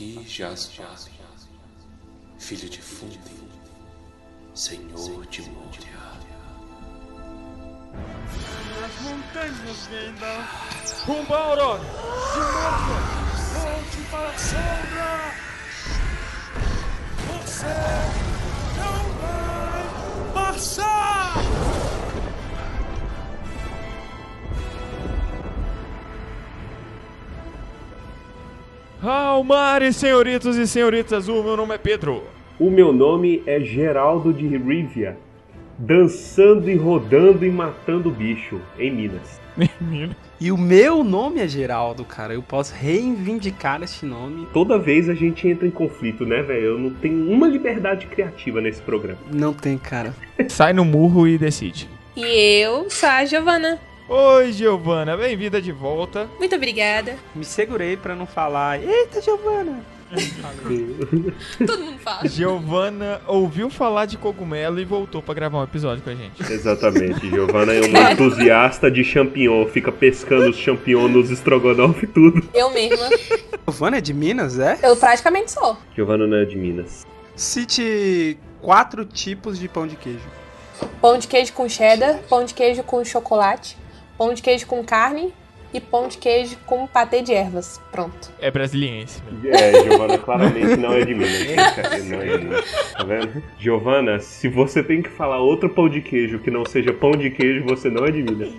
Aqui jaz filho de Fundin, senhor de Moria. As montanhas Gandalf. Rumo a Aurora. De Mordor. Volte para a sombra. Você não vai passar. Almares, senhoritos e senhoritas, o meu nome é Pedro. O meu nome é Geraldo de Rivia, dançando e rodando e matando bicho em Minas. E o meu nome é Geraldo, cara. Eu posso reivindicar este nome. Toda vez a gente entra em conflito, né, velho? Eu não tenho uma liberdade criativa nesse programa. Não tem, cara. Sai no murro e decide. E eu sou a Giovana. Oi, Giovana, bem-vinda de volta. Muito obrigada. Me segurei pra não falar. Eita, Giovana! Todo mundo fala. Giovana ouviu falar de cogumelo e voltou pra gravar um episódio com a gente. Exatamente. Giovana é uma entusiasta de champignon, fica pescando os champignons nos estrogonofe e tudo. Eu mesma. Giovana é de Minas, é? Eu praticamente sou. Giovana não é de Minas. Cite quatro tipos de pão de queijo. Pão de queijo com cheddar, pão de queijo com chocolate, pão de queijo com carne e pão de queijo com patê de ervas. Pronto. É brasiliense. velho. É, Giovana claramente não é de Minas. Não é de Minas. Tá vendo? Giovana, se você tem que falar outro pão de queijo que não seja pão de queijo, você não é de Minas.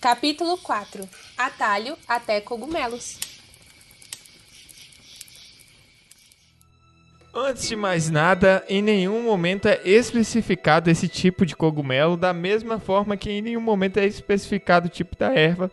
Capítulo 4. Atalho até cogumelos. Antes de mais nada, em nenhum momento é especificado esse tipo de cogumelo, da mesma forma que em nenhum momento é especificado o tipo da erva.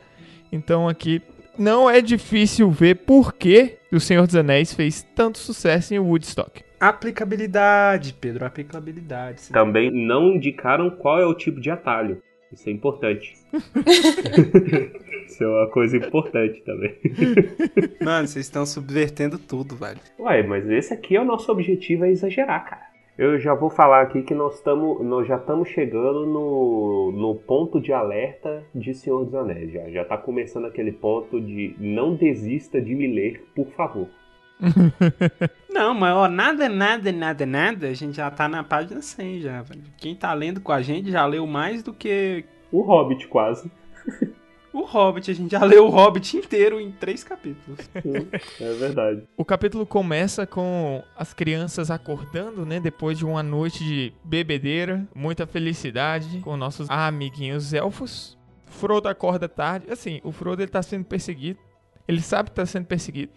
Então aqui não é difícil ver por que o Senhor dos Anéis fez tanto sucesso em Woodstock. Aplicabilidade, Pedro, aplicabilidade. Também não indicaram qual é o tipo de atalho. Isso é importante. Isso é uma coisa importante também. Mano, vocês estão subvertendo tudo, velho. Ué, mas esse aqui é o nosso objetivo, é exagerar, cara. Eu já vou falar aqui que nós, tamo, nós já estamos chegando no, no ponto de alerta de Senhor dos Anéis. Já, já tá começando aquele ponto de não desista de me ler, por favor. Não, mas ó, nada, nada, nada, nada, a gente já tá na página 100 já, velho. Quem tá lendo com a gente já leu mais do que O Hobbit, quase. o Hobbit. A gente já leu o Hobbit inteiro em três capítulos. É verdade. O capítulo começa com as crianças acordando, né? Depois de uma noite de bebedeira, muita felicidade com nossos amiguinhos elfos. Frodo acorda tarde. Assim, o Frodo ele tá sendo perseguido. Ele sabe que tá sendo perseguido.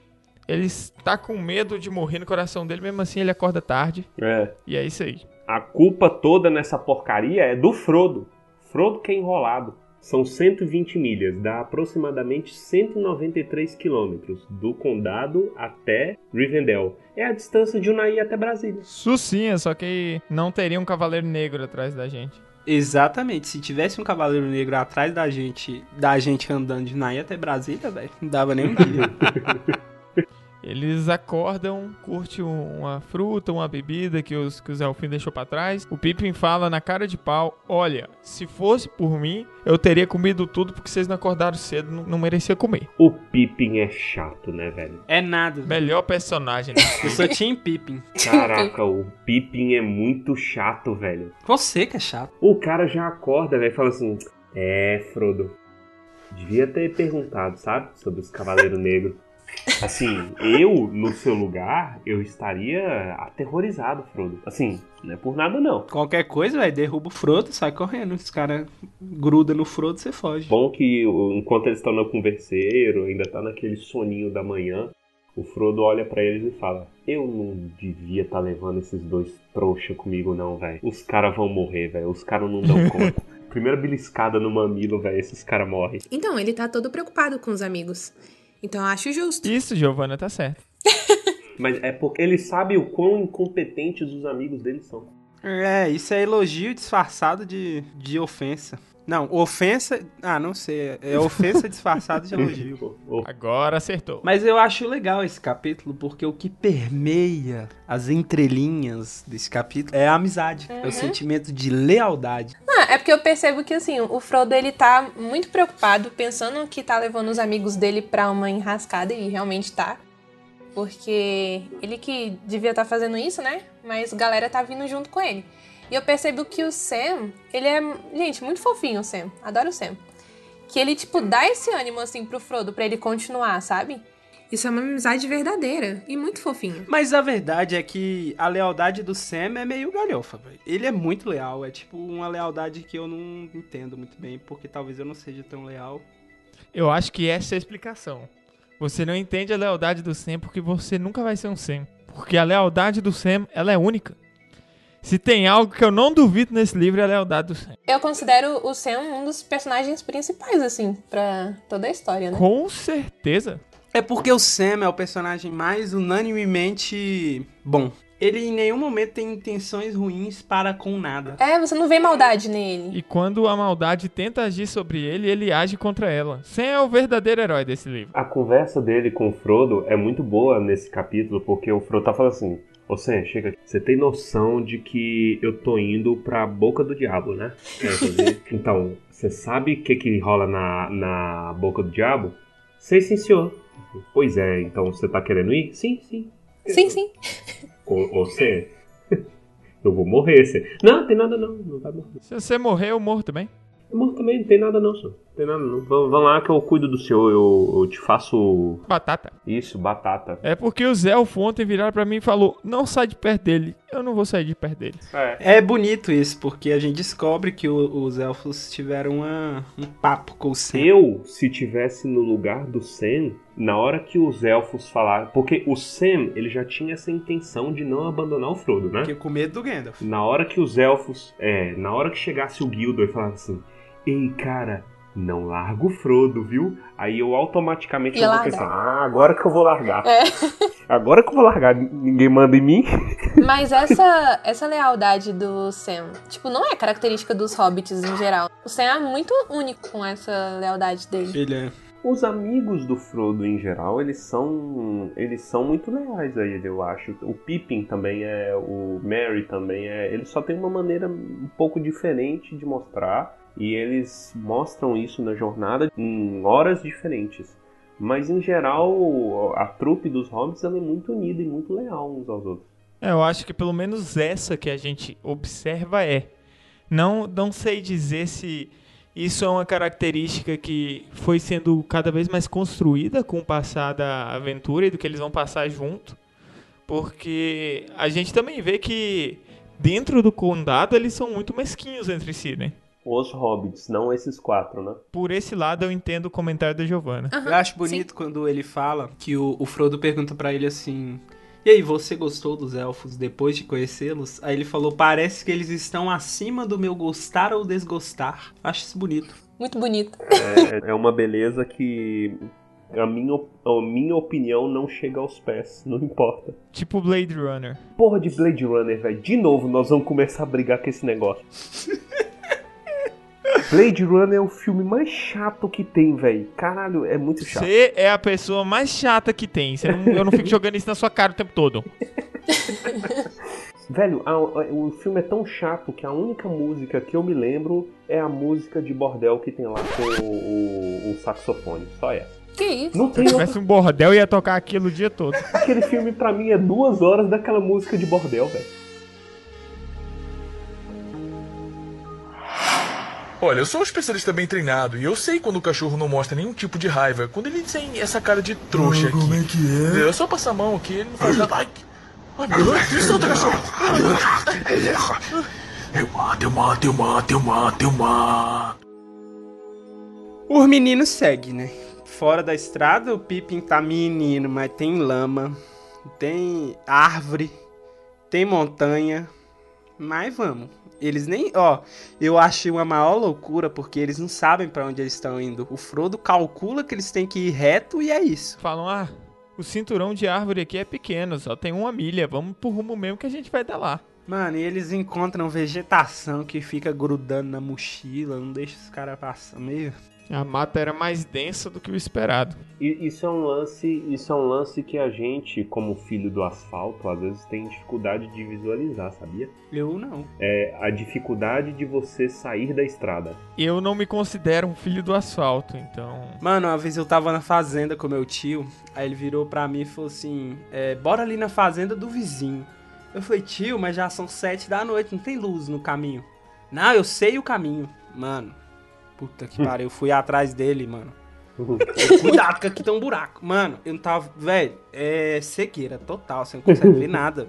Ele está com medo de morrer no coração dele, mesmo assim ele acorda tarde. É. E é isso aí. A culpa toda nessa porcaria é do Frodo. Frodo que é enrolado. São 120 milhas, dá aproximadamente 193 quilômetros do condado até Rivendell. É a distância de Unai até Brasília. Sucinha, só que não teria um cavaleiro negro atrás da gente. Exatamente. Se tivesse um cavaleiro negro atrás da gente, da gente andando de Naí até Brasília, velho, não dava nem um dia. Eles acordam, curte um- uma fruta, uma bebida que os, que os elfinhos deixou pra trás. O Pippin fala na cara de pau: Olha, se fosse por mim, eu teria comido tudo porque vocês não acordaram cedo, não, não merecia comer. O Pippin é chato, né, velho? É nada. velho. Melhor personagem. Eu sou Team Pippin. Caraca, o Pippin é muito chato, velho. Você que é chato. O cara já acorda, velho, e fala assim: É, Frodo, devia ter perguntado, sabe? Sobre os Cavaleiros Negros. Assim, eu, no seu lugar, eu estaria aterrorizado, Frodo. Assim, não é por nada não. Qualquer coisa, velho, derruba o Frodo, sai correndo. Os caras grudam no Frodo, você foge. Bom que enquanto eles estão no converseiro, ainda tá naquele soninho da manhã, o Frodo olha pra eles e fala: Eu não devia estar levando esses dois trouxa comigo, não, velho. Os caras vão morrer, velho. Os caras não dão conta. Primeira beliscada no mamilo, velho. Esses caras morrem. Então, ele tá todo preocupado com os amigos. Então, eu acho justo. Isso, Giovana, tá certo. Mas é porque ele sabe o quão incompetentes os amigos dele são. É, isso é elogio disfarçado de, de ofensa. Não, ofensa. Ah, não sei. É ofensa disfarçada de elogio. Agora acertou. Mas eu acho legal esse capítulo porque o que permeia as entrelinhas desse capítulo é a amizade. É o sentimento de lealdade. Não, é porque eu percebo que, assim, o Frodo, ele tá muito preocupado, pensando que tá levando os amigos dele pra uma enrascada, e realmente tá. Porque ele que devia estar fazendo isso, né? Mas a galera tá vindo junto com ele. E eu percebo que o Sam, ele é, gente, muito fofinho o Sam. Adoro o Sam. Que ele, tipo, dá esse ânimo, assim, pro Frodo, pra ele continuar, sabe? Isso é uma amizade verdadeira e muito fofinha. Mas a verdade é que a lealdade do Sam é meio galhofa, velho. Ele é muito leal, é tipo uma lealdade que eu não entendo muito bem, porque talvez eu não seja tão leal. Eu acho que essa é a explicação. Você não entende a lealdade do Sam porque você nunca vai ser um Sam. Porque a lealdade do Sam, ela é única. Se tem algo que eu não duvido nesse livro é a lealdade do Sam. Eu considero o Sam um dos personagens principais, assim, pra toda a história, né? Com certeza. É porque o Sam é o personagem mais unanimemente bom. Ele em nenhum momento tem intenções ruins para com nada. É, você não vê maldade nele. E quando a maldade tenta agir sobre ele, ele age contra ela. Sam é o verdadeiro herói desse livro. A conversa dele com o Frodo é muito boa nesse capítulo, porque o Frodo tá falando assim: Ô Sam, chega aqui. Você tem noção de que eu tô indo pra boca do diabo, né? Então, você sabe o que que rola na, na boca do diabo? Sei sim, senhor. Pois é, então você tá querendo ir? Sim, sim. Sim, sim. Ô, ô Sam, eu vou morrer, Sam. Não, tem nada não, não vai morrer. Se você morrer, eu morro também. Eu morro também, não tem nada não, senhor. Não tem nada não. Vamos, vamos lá que eu cuido do senhor, eu, eu te faço Batata. isso, batata. É porque os elfos ontem viraram pra mim e falou: não sai de perto dele. Eu não vou sair de perto dele. É bonito isso, porque a gente descobre que o- os elfos tiveram uma- um papo com o Sam. Eu, se tivesse no lugar do Sam, na hora que os elfos falaram. Porque o Sam, ele já tinha essa intenção de não abandonar o Frodo, né? Fiquei com medo do Gandalf. Na hora que os elfos. É, na hora que chegasse o Gildor e falasse assim: Ei, cara, não larga o Frodo, viu? Aí eu automaticamente eu vou largar. pensar: Ah, agora que eu vou largar. É. Agora que eu vou largar, ninguém manda em mim. Mas essa, essa lealdade do Sam, tipo, não é característica dos hobbits em geral. O Sam é muito único com essa lealdade dele. Ele é. Os amigos do Frodo em geral, eles são eles são muito leais a ele, eu acho. O Pippin também é, o Merry também é. Eles só têm uma maneira um pouco diferente de mostrar e eles mostram isso na jornada em horas diferentes. Mas em geral, a trupe dos hobbits é muito unida e muito leal uns aos outros. É, eu acho que pelo menos essa que a gente observa é. Não, não sei dizer se isso é uma característica que foi sendo cada vez mais construída com o passar da aventura e do que eles vão passar junto. Porque a gente também vê que dentro do condado eles são muito mesquinhos entre si, né? Os hobbits, não esses quatro, né? Por esse lado eu entendo o comentário da Giovanna. Eu acho bonito quando ele fala que o, o Frodo pergunta pra ele assim: E aí, você gostou dos elfos depois de conhecê-los? Aí ele falou: Parece que eles estão acima do meu gostar ou desgostar. Acho isso bonito. Muito bonito. É, é uma beleza que a minha, a minha opinião não chega aos pés, não importa. Tipo Blade Runner. Porra de Blade Runner, velho. De novo nós vamos começar a brigar com esse negócio. Blade Runner é o filme mais chato que tem, velho. Caralho, é muito chato. Você é a pessoa mais chata que tem. Você não- eu não fico jogando isso na sua cara o tempo todo. Velho, a- a- o filme é tão chato que a única música que eu me lembro é a música de bordel que tem lá com o, o- o saxofone. Só essa. Que isso? Não tem Se tivesse um bordel, ia tocar aquilo o dia todo. Aquele filme pra mim é duas horas daquela música de bordel, velho. Olha, eu sou um especialista bem treinado e eu sei quando o cachorro não mostra nenhum tipo de raiva. Quando ele tem essa cara de trouxa aqui. Como é que é? É só passar a mão aqui, ele não faz nada. Ai, ai meu Deus, me solta, cachorro. Eu mato, eu mato, eu mato, eu mato, eu mato. Os meninos seguem, né? Fora da estrada, o Pippin tá menino, mas tem lama, tem árvore, tem montanha. Mas vamos. Eles nem. Ó, eu achei uma maior loucura porque eles não sabem pra onde eles estão indo. O Frodo calcula que eles têm que ir reto e é isso. Falam, ah, o cinturão de árvore aqui é pequeno, só tem uma milha. Vamos pro rumo mesmo que a gente vai dar lá. Mano, e eles encontram vegetação que fica grudando na mochila, não deixa os caras passar meio. A mata era mais densa do que o esperado. E isso é um lance, isso é um lance que a gente, como filho do asfalto, às vezes tem dificuldade de visualizar, sabia? Eu não. É a dificuldade de você sair da estrada. Eu não me considero um filho do asfalto, então. Mano, uma vez eu tava na fazenda com meu tio, aí ele virou pra mim e falou assim: é, bora ali na fazenda do vizinho. Eu falei, tio, mas já são sete da noite, não tem luz no caminho. Não, eu sei o caminho. Mano, puta que pariu, eu fui atrás dele, mano. Cuidado que aqui tem um buraco. Mano, eu não tava. Velho, é cegueira total, você não consegue ver nada.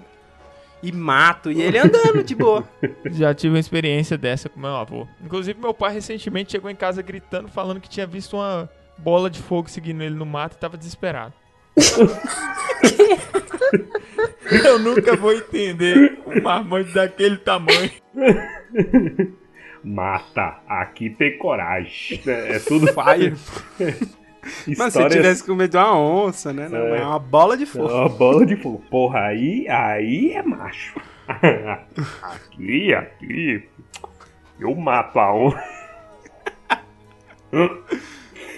E mato, e ele andando de boa. Já tive uma experiência dessa com meu avô. Inclusive, meu pai recentemente chegou em casa gritando, falando que tinha visto uma bola de fogo seguindo ele no mato e tava desesperado. Eu nunca vou entender um marmanjo daquele tamanho. Mata, aqui tem coragem. É, é tudo Fire. Mas se tivesse com medo de uma onça, né? Não, É. é uma bola de É fogo. uma bola de fogo. Porra, aí, aí é macho. aqui, aqui. Eu mato a onça.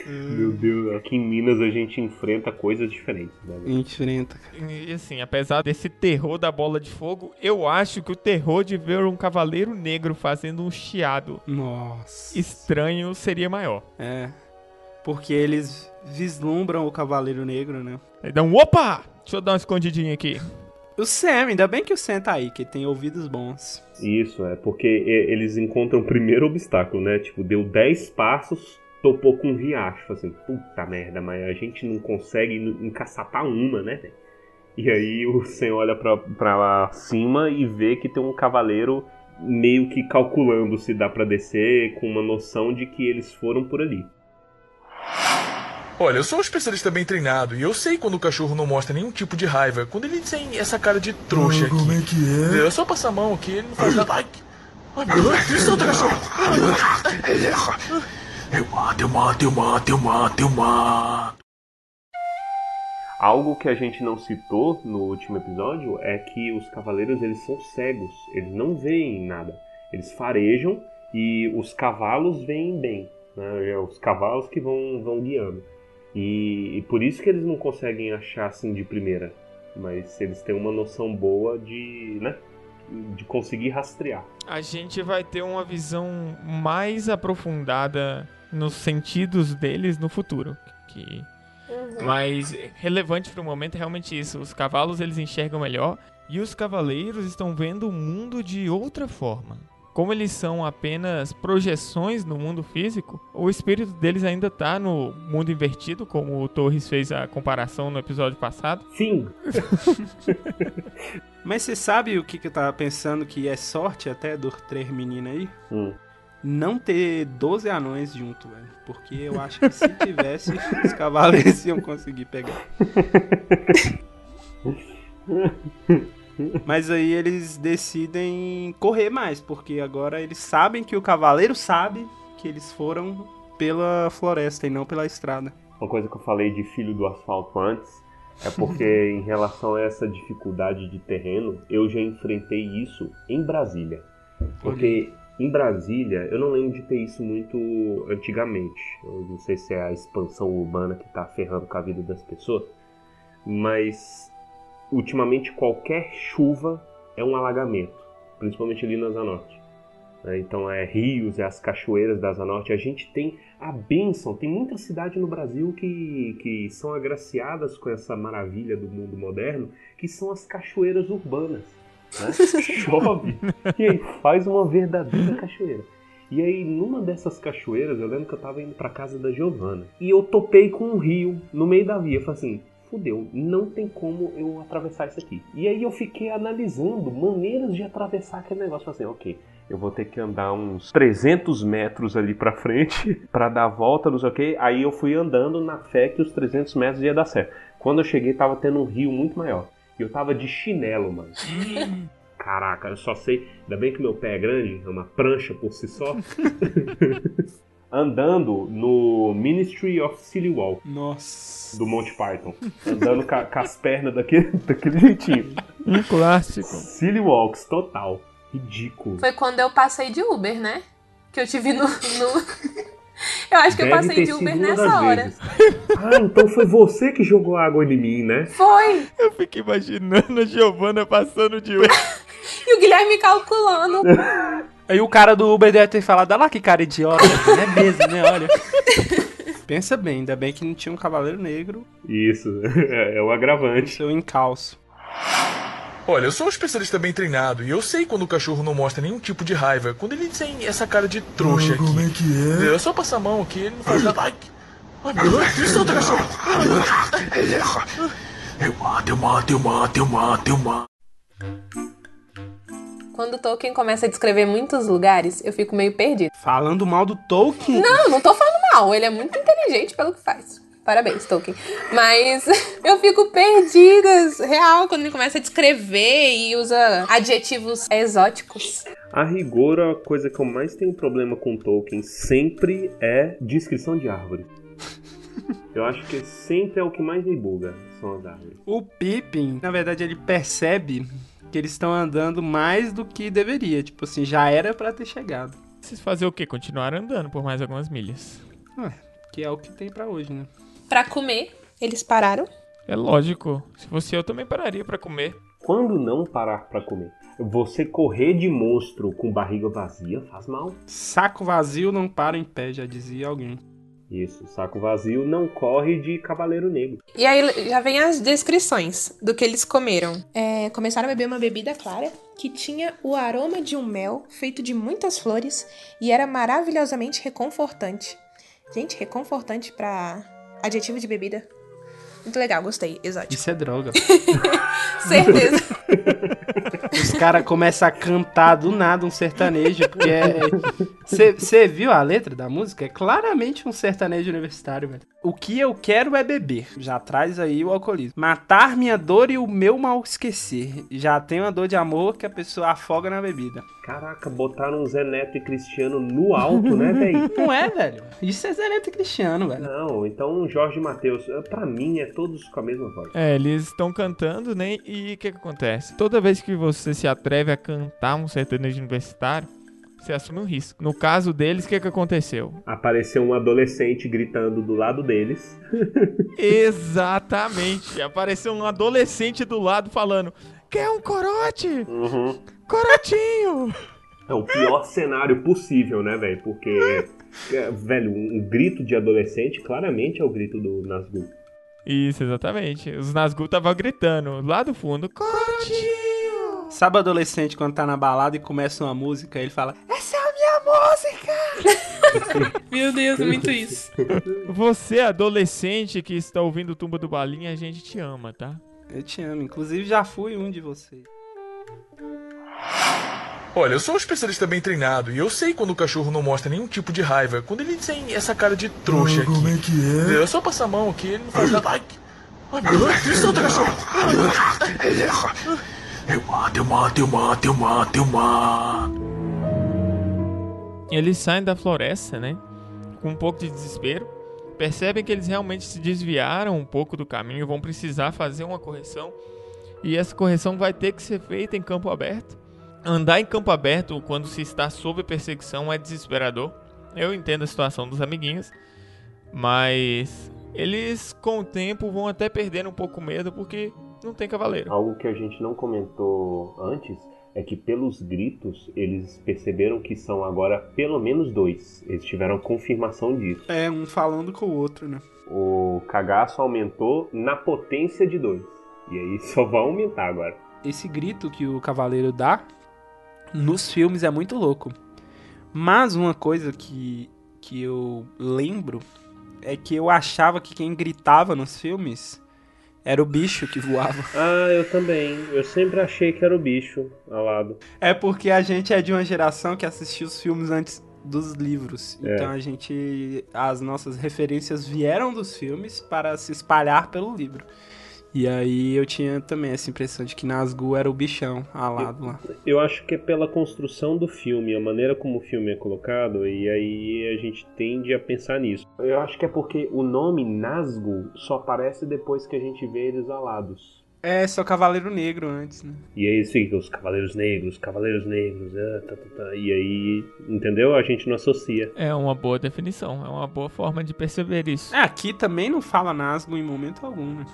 Meu Deus, aqui em Minas a gente enfrenta coisas diferentes, né? velho? Enfrenta, cara. E assim, apesar desse terror da bola de fogo, eu acho que o terror de ver um cavaleiro negro fazendo um chiado Nossa. estranho seria maior. É. Porque eles vislumbram o Cavaleiro Negro, né? Aí dá um opa! Deixa eu dar uma escondidinha aqui. O Sam, ainda bem que o Sam tá aí, que tem ouvidos bons. Isso, é porque eles encontram o primeiro obstáculo, né? Tipo, deu 10 passos, topou com um riacho. Assim, puta merda, mas a gente não consegue en- encaçapar uma, né? E aí o Sen olha pra, pra cima e vê que tem um cavaleiro meio que calculando se dá pra descer, com uma noção de que eles foram por ali. Olha, eu sou um especialista bem treinado e eu sei quando o cachorro não mostra nenhum tipo de raiva, quando ele tem essa cara de trouxa aqui. Como é que é? Eu só passo a mão aqui, ele não faz nada. Ai, ai meu Deus, solta, cachorro! Eu mato, eu mato, eu mato, eu mato, eu mato. Algo que a gente não citou no último episódio é que os cavaleiros eles são cegos, eles não veem nada. Eles farejam e os cavalos veem bem, né? É os cavalos que vão, vão guiando. E, e por isso que eles não conseguem achar assim de primeira, mas eles têm uma noção boa de, né, de conseguir rastrear. A gente vai ter uma visão mais aprofundada nos sentidos deles no futuro. Que Mas relevante para o momento é realmente isso. Os cavalos eles enxergam melhor e os cavaleiros estão vendo o mundo de outra forma. Como eles são apenas projeções no mundo físico, o espírito deles ainda tá no mundo invertido, como o Torres fez a comparação no episódio passado. Fim. Mas você sabe o que, que eu tava pensando que é sorte até dos três meninos aí? Hum. Não ter 12 anões junto, velho. Porque eu acho que se tivesse, os cavaleiros iam conseguir pegar. Mas aí eles decidem correr mais, porque agora eles sabem que o cavaleiro sabe que eles foram pela floresta e não pela estrada. Uma coisa que eu falei de filho do asfalto antes é porque, em relação a essa dificuldade de terreno, eu já enfrentei isso em Brasília. Porque em Brasília, eu não lembro de ter isso muito antigamente. Eu não sei se é a expansão urbana que tá ferrando com a vida das pessoas, mas ultimamente qualquer chuva é um alagamento, principalmente ali na Asa Norte. né? Então é rios, é as cachoeiras da Asa Norte. A gente tem a bênção, tem muita cidade no Brasil que, que são agraciadas com essa maravilha do mundo moderno, que são as cachoeiras urbanas. Né? Chove e aí faz uma verdadeira cachoeira. E aí, numa dessas cachoeiras, eu lembro que eu tava indo pra casa da Giovana. E eu topei com um rio no meio da via. Eu falei assim, fudeu, não tem como eu atravessar isso aqui. E aí eu fiquei analisando maneiras de atravessar aquele negócio. Falei assim, ok, eu vou ter que andar uns 300 metros ali pra frente pra dar a volta, não sei o que. Aí eu fui andando na fé que os 300 metros ia dar certo. Quando eu cheguei, tava tendo um rio muito maior. E eu tava de chinelo, mano. Caraca, eu só sei. Ainda bem que meu pé é grande, é uma prancha por si só. Andando no Ministry of Silly Walk Nossa. do Monty Python. Andando ca- com as pernas daquele, daquele jeitinho. Um clássico. Silly Walks, total. Ridículo. Foi quando eu passei de Uber, né? Que eu te vi no. no... Eu acho que eu Deve passei ter de Uber nessa hora. vezes. Ah, então foi você que jogou água em mim, né? Foi! Eu fico imaginando a Giovana passando de Uber. E o Guilherme calculando. Aí o cara do Uber deve ter falado, olha lá que cara idiota. Não é mesmo, né? Olha. Pensa bem, ainda bem que não tinha um cavaleiro negro, Isso, é o agravante. seu encalço. Olha, eu sou um especialista bem treinado e eu sei quando o cachorro não mostra nenhum tipo de raiva. Quando ele tem essa cara de trouxa aqui. Como é que é? É só passar a mão aqui, ele não faz nada. Ai, ai meu Deus, é outro cachorro. Eu mato, eu mato, eu mato, eu mato, eu mato. Quando o Tolkien começa a descrever muitos lugares, eu fico meio perdido. Falando mal do Tolkien. Não, não tô falando mal. Ele é muito inteligente pelo que faz. Parabéns, Tolkien. Mas eu fico perdida, real, quando ele começa a descrever e usa adjetivos exóticos. A rigor, a coisa que eu mais tenho problema com Tolkien sempre é descrição de árvore. Eu acho que sempre é o que mais me buga, são as árvores. O Pippin, na verdade, ele percebe que eles estão andando mais do que deveria. Tipo assim, já era pra ter chegado. Vocês fazer o quê? Continuar andando por mais algumas milhas. Ué, que é o que tem pra hoje, né? Pra comer, eles pararam. É lógico. Se fosse eu, também pararia pra comer. Quando não parar pra comer? Você correr de monstro com barriga vazia faz mal. Saco vazio não para em pé, já dizia alguém. Isso, saco vazio não corre de cavaleiro negro. E aí já vem as descrições do que eles comeram. É, começaram a beber uma bebida clara que tinha o aroma de um mel feito de muitas flores e era maravilhosamente reconfortante. Gente, reconfortante pra adjetivo de bebida. Muito legal, gostei. Exótico. Isso é droga. Certeza. Os caras começam a cantar do nada um sertanejo, porque é. Você viu a letra da música? É claramente um sertanejo universitário, velho. O que eu quero é beber. Já traz aí o alcoolismo. Matar minha dor e o meu mal esquecer. Já tem uma dor de amor que a pessoa afoga na bebida. Caraca, botaram Zé Neto e Cristiano no alto, né, velho? Não é, velho? Isso é Zé Neto e Cristiano, velho. Não, então Jorge Matheus, pra mim é todos com a mesma voz. É, eles estão cantando, né? E o que, que acontece? Toda vez que você se atreve a cantar um sertanejo universitário, você assume um risco. No caso deles, o que, que aconteceu? Apareceu um adolescente gritando do lado deles. Exatamente. Apareceu um adolescente do lado falando: Quer um corote? Uhum. Corotinho! É o pior cenário possível, né, velho? Porque, é, velho, um, um grito de adolescente claramente é o grito do Nazgûl. Isso, exatamente. Os Nazgûl estavam gritando lá do fundo: Corotinho! Sabe o adolescente quando tá na balada e começa uma música, ele fala: Essa é a minha música! Meu Deus, muito isso. Você, adolescente que está ouvindo o Tumba do Balinha, a gente te ama, tá? Eu te amo, inclusive já fui um de vocês. Olha, eu sou um especialista bem treinado e eu sei quando o cachorro não mostra nenhum tipo de raiva. Quando ele tem essa cara de trouxa aqui. Como é que é? É só passar a mão aqui, ele não faz nada. Ai, ai meu Deus, isso é outro cachorro. Eu mato, eu mato, eu mato, eu mato, eu mato. Eles saem da floresta, né? Com um pouco de desespero. Percebem que eles realmente se desviaram um pouco do caminho, vão precisar fazer uma correção. E essa correção vai ter que ser feita em campo aberto. Andar em campo aberto quando se está sob perseguição é desesperador. Eu entendo a situação dos amiguinhos, mas eles com o tempo vão até perder um pouco o medo porque não tem cavaleiro. Algo que a gente não comentou antes é que pelos gritos eles perceberam que são agora pelo menos dois. Eles tiveram confirmação disso. É, um falando com o outro, né? O cagaço aumentou na potência de dois. E aí só vai aumentar agora. Esse grito que o cavaleiro dá nos filmes é muito louco. Mas uma coisa que, que eu lembro é que eu achava que quem gritava nos filmes era o bicho que voava. Ah, eu também. Eu sempre achei que era o bicho alado. É porque a gente é de uma geração que assistiu os filmes antes dos livros. É. Então a gente. As nossas referências vieram dos filmes para se espalhar pelo livro. E aí eu tinha também essa impressão de que Nazgûl era o bichão alado lá. Eu acho que é pela construção do filme, a maneira como o filme é colocado, e aí a gente tende a pensar nisso. Eu acho que é porque o nome Nazgûl só aparece depois que a gente vê eles alados. É, só Cavaleiro Negro antes, né? E aí fica os Cavaleiros Negros, Cavaleiros Negros, ah, tá, tá, tá. e aí, entendeu? A gente não associa. É uma boa definição, é uma boa forma de perceber isso. É, aqui também não fala Nazgûl em momento algum, né?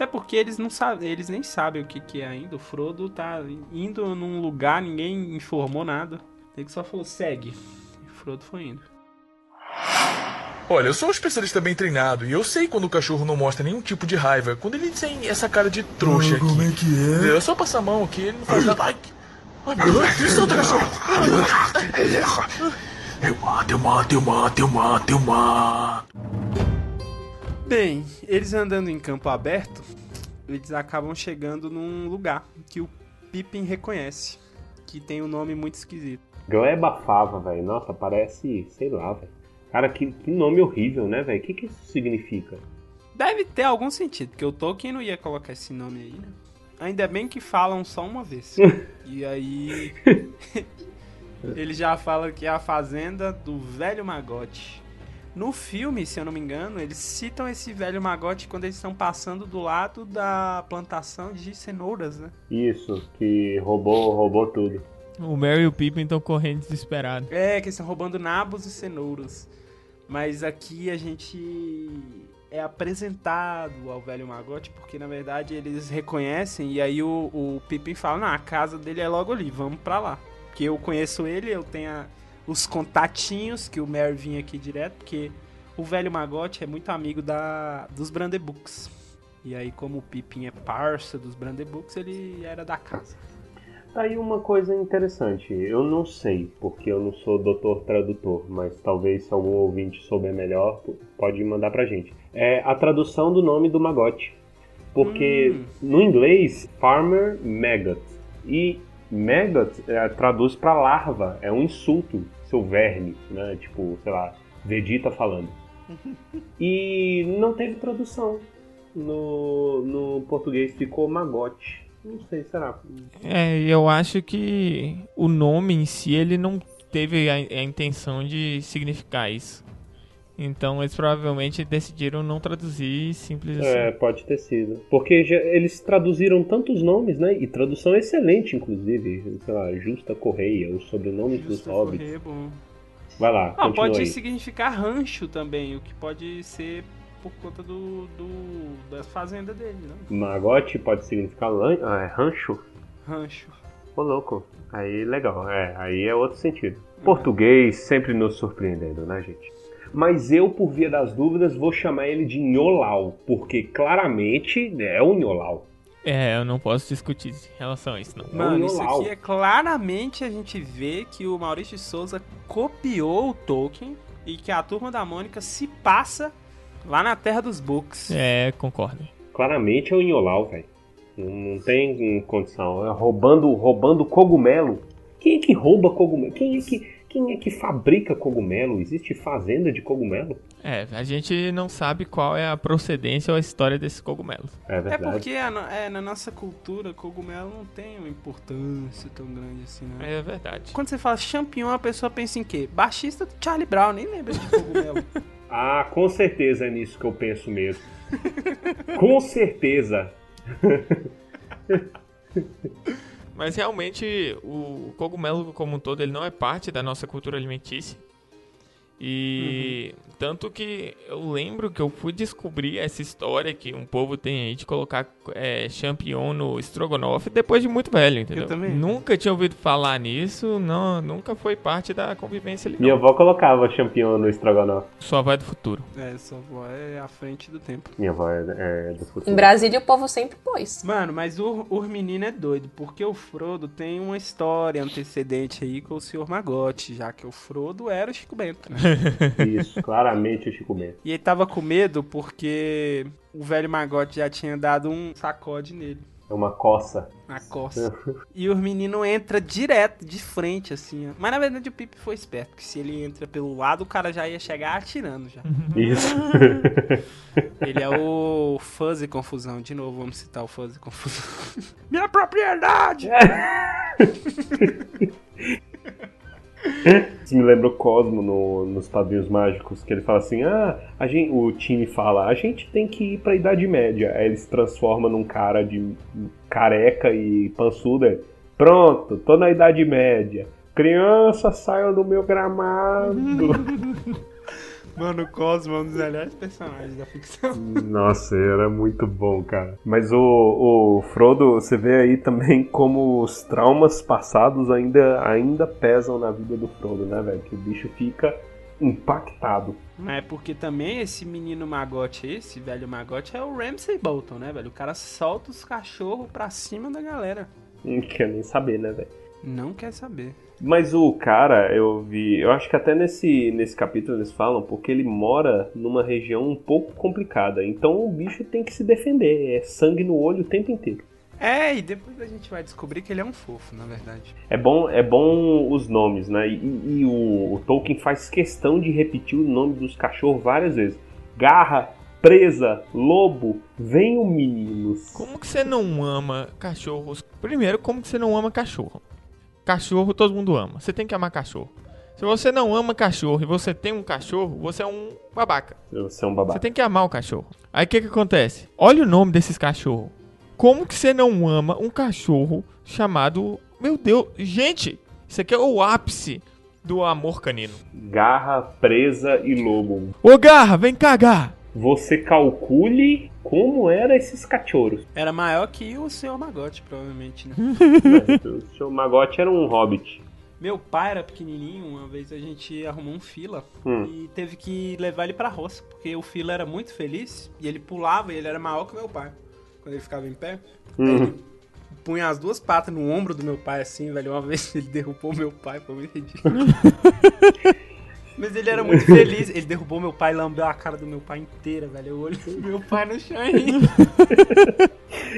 Até porque eles não sabem, eles nem sabem o que, que é ainda. O Frodo tá indo num lugar, ninguém informou nada. Ele só falou, segue. E o Frodo foi indo. Olha, eu sou um especialista bem treinado e eu sei quando o cachorro não mostra nenhum tipo de raiva. Quando ele tem essa cara de trouxa aqui. Como é que é? É só passar a mão aqui, ele não faz nada. Ai, ai meu Deus, me solta, cachorro! Eu mato, eu mato, eu mato, eu mato, eu mato. Bem, eles andando em campo aberto, eles acabam chegando num lugar que o Pippin reconhece, que tem um nome muito esquisito. Gleba Fava, velho. Nossa, parece, sei lá, velho. Cara, que, que nome horrível, né, velho? O que, que isso significa? Deve ter algum sentido, porque o Tolkien não ia colocar esse nome aí, né? Ainda bem que falam só uma vez. e aí. ele já fala que é a fazenda do velho Magote. No filme, se eu não me engano, eles citam esse velho Magote quando eles estão passando do lado da plantação de cenouras, né? Isso, que roubou, roubou tudo. O Merry e o Pippin estão correndo desesperados. É, que eles estão roubando nabos e cenouras. Mas aqui a gente é apresentado ao velho Magote, porque na verdade eles reconhecem, e aí o, o Pippin fala, não, a casa dele é logo ali, vamos pra lá. Porque eu conheço ele, eu tenho a- os contatinhos, que o Mary vinha aqui direto, porque o velho Magote é muito amigo da, dos Brandebooks. E aí, como o Pippin é parça dos Brandebooks, ele era da casa. Tá aí uma coisa interessante. Eu não sei, porque eu não sou doutor tradutor, mas talvez se algum ouvinte souber melhor, pode mandar pra gente. É a tradução do nome do magote. Porque Hum. no inglês, farmer maggot. E maggot é, traduz pra larva, é um insulto, seu verme, né? Tipo, sei lá, Vegeta falando. E não teve tradução. No, no português ficou magote. Não sei, será? É, e eu acho que o nome em si, ele não teve a, a intenção de significar isso. Então eles provavelmente decidiram não traduzir simples assim. É, pode ter sido. Porque já- eles traduziram tantos nomes, né? E tradução excelente, inclusive. Sei lá, Justa Correia, os sobrenomes dos Justa hobbits. Correia, bom. Vai lá, Ah, pode aí. significar rancho também, o que pode ser por conta do, do da fazenda dele, não? Magote pode significar lan... ah, é rancho? Rancho. Ô, louco. Aí, legal. É, aí é outro sentido. Português sempre nos surpreendendo, né, gente? Mas eu, por via das dúvidas, vou chamar ele de Nholau, porque claramente é o Nholau. É, eu não posso discutir em relação a isso, não. Mano, isso Nholau. aqui é claramente a gente vê que o Maurício de Souza copiou o Tolkien e que a turma da Mônica se passa lá na Terra dos Books. É, concordo. Claramente é o Nholau, velho. Não, não tem condição. É roubando, roubando cogumelo. Quem é que rouba cogumelo? Quem é que, quem é que fabrica cogumelo? Existe fazenda de cogumelo? É, a gente não sabe qual é a procedência ou a história desses cogumelos. É É verdade. porque a é, na nossa cultura, cogumelo não tem uma importância tão grande assim, né? É verdade. Quando você fala champignon, a pessoa pensa em quê? Baixista do Charlie Brown, nem lembra de cogumelo. Ah, com certeza é nisso que eu penso mesmo. com certeza. Mas realmente o cogumelo como um todo ele não é parte da nossa cultura alimentícia. E tanto que eu lembro que eu fui descobrir essa história que um povo tem aí de colocar é, champignon no estrogonofe depois de muito velho, entendeu? também. Nunca tinha ouvido falar nisso, não, nunca foi parte da convivência ali. Minha Não. avó colocava champignon no estrogonofe. Sua avó é do futuro. é, sua avó é à frente do tempo. Minha avó é, é do futuro. Em Brasília o povo sempre pôs. Mano, mas o, o menino é doido, porque o Frodo tem uma história antecedente aí com o Sr. Magote, já que o Frodo era o Chico Bento, né? Isso, claramente o Chico Bento. E ele tava com medo porque o velho Magote já tinha dado um sacode nele, É uma coça. na costa. e o menino entra direto, de frente, assim, ó. Mas na verdade o Pipe foi esperto, porque se ele entra pelo lado, o cara já ia chegar atirando já. Isso. Ele é o Fuzzy Confusão. De novo, vamos citar o Fuzzy Confusão. Minha propriedade! Isso me lembra o Cosmo no, nos Padrinhos Mágicos, que ele fala assim: ah, a gente, o time fala, a gente tem que ir pra Idade Média. Aí ele se transforma num cara de careca e pançuda. Pronto, tô na Idade Média. Criança, saiam do meu gramado. Mano, o Cosmo é um dos melhores personagens da ficção. Nossa, era muito bom, cara. Mas o, o Frodo, você vê aí também como os traumas passados ainda, ainda pesam na vida do Frodo, né, velho? Que o bicho fica impactado. Mas é porque também esse menino magote, esse velho magote, é o Ramsay Bolton, né, velho? O cara solta os cachorros pra cima da galera. Não quer nem saber, né, velho? Não quer saber. Mas o cara, eu vi, eu acho que até nesse, nesse capítulo eles falam, porque ele mora numa região um pouco complicada. Então o bicho tem que se defender, é sangue no olho o tempo inteiro. É, e depois a gente vai descobrir que ele é um fofo, na verdade. É bom, é bom os nomes, né? E, e o, o Tolkien faz questão de repetir o nome dos cachorros várias vezes. Garra, presa, lobo, venham meninos. Como que você não ama cachorros? Primeiro, como que você não ama cachorro? Cachorro todo mundo ama. Você tem que amar cachorro. Se você não ama cachorro e você tem um cachorro, você é um babaca. Você é um babaca. Você tem que amar o cachorro. Aí o que que acontece? Olha o nome desses cachorros. Como que você não ama um cachorro chamado... Meu Deus, gente, isso aqui é o ápice do amor canino. Garra, presa e lobo. Ô Garra, vem cá, Garra. Você calcule como eram esses cachorros. Era maior que o Sr. Magote, provavelmente, né? o seu Magote era um hobbit. Meu pai era pequenininho, uma vez a gente arrumou um fila Hum. e teve que levar ele pra roça, porque o fila era muito feliz e ele pulava e ele era maior que o meu pai. Quando ele ficava em pé, Uhum. ele punha as duas patas no ombro do meu pai assim, velho. Uma vez ele derrubou meu pai, foi muito ridículo. Mas ele era muito feliz. Ele derrubou meu pai, lambeu a cara do meu pai inteira, velho. Eu olhei meu pai no chão e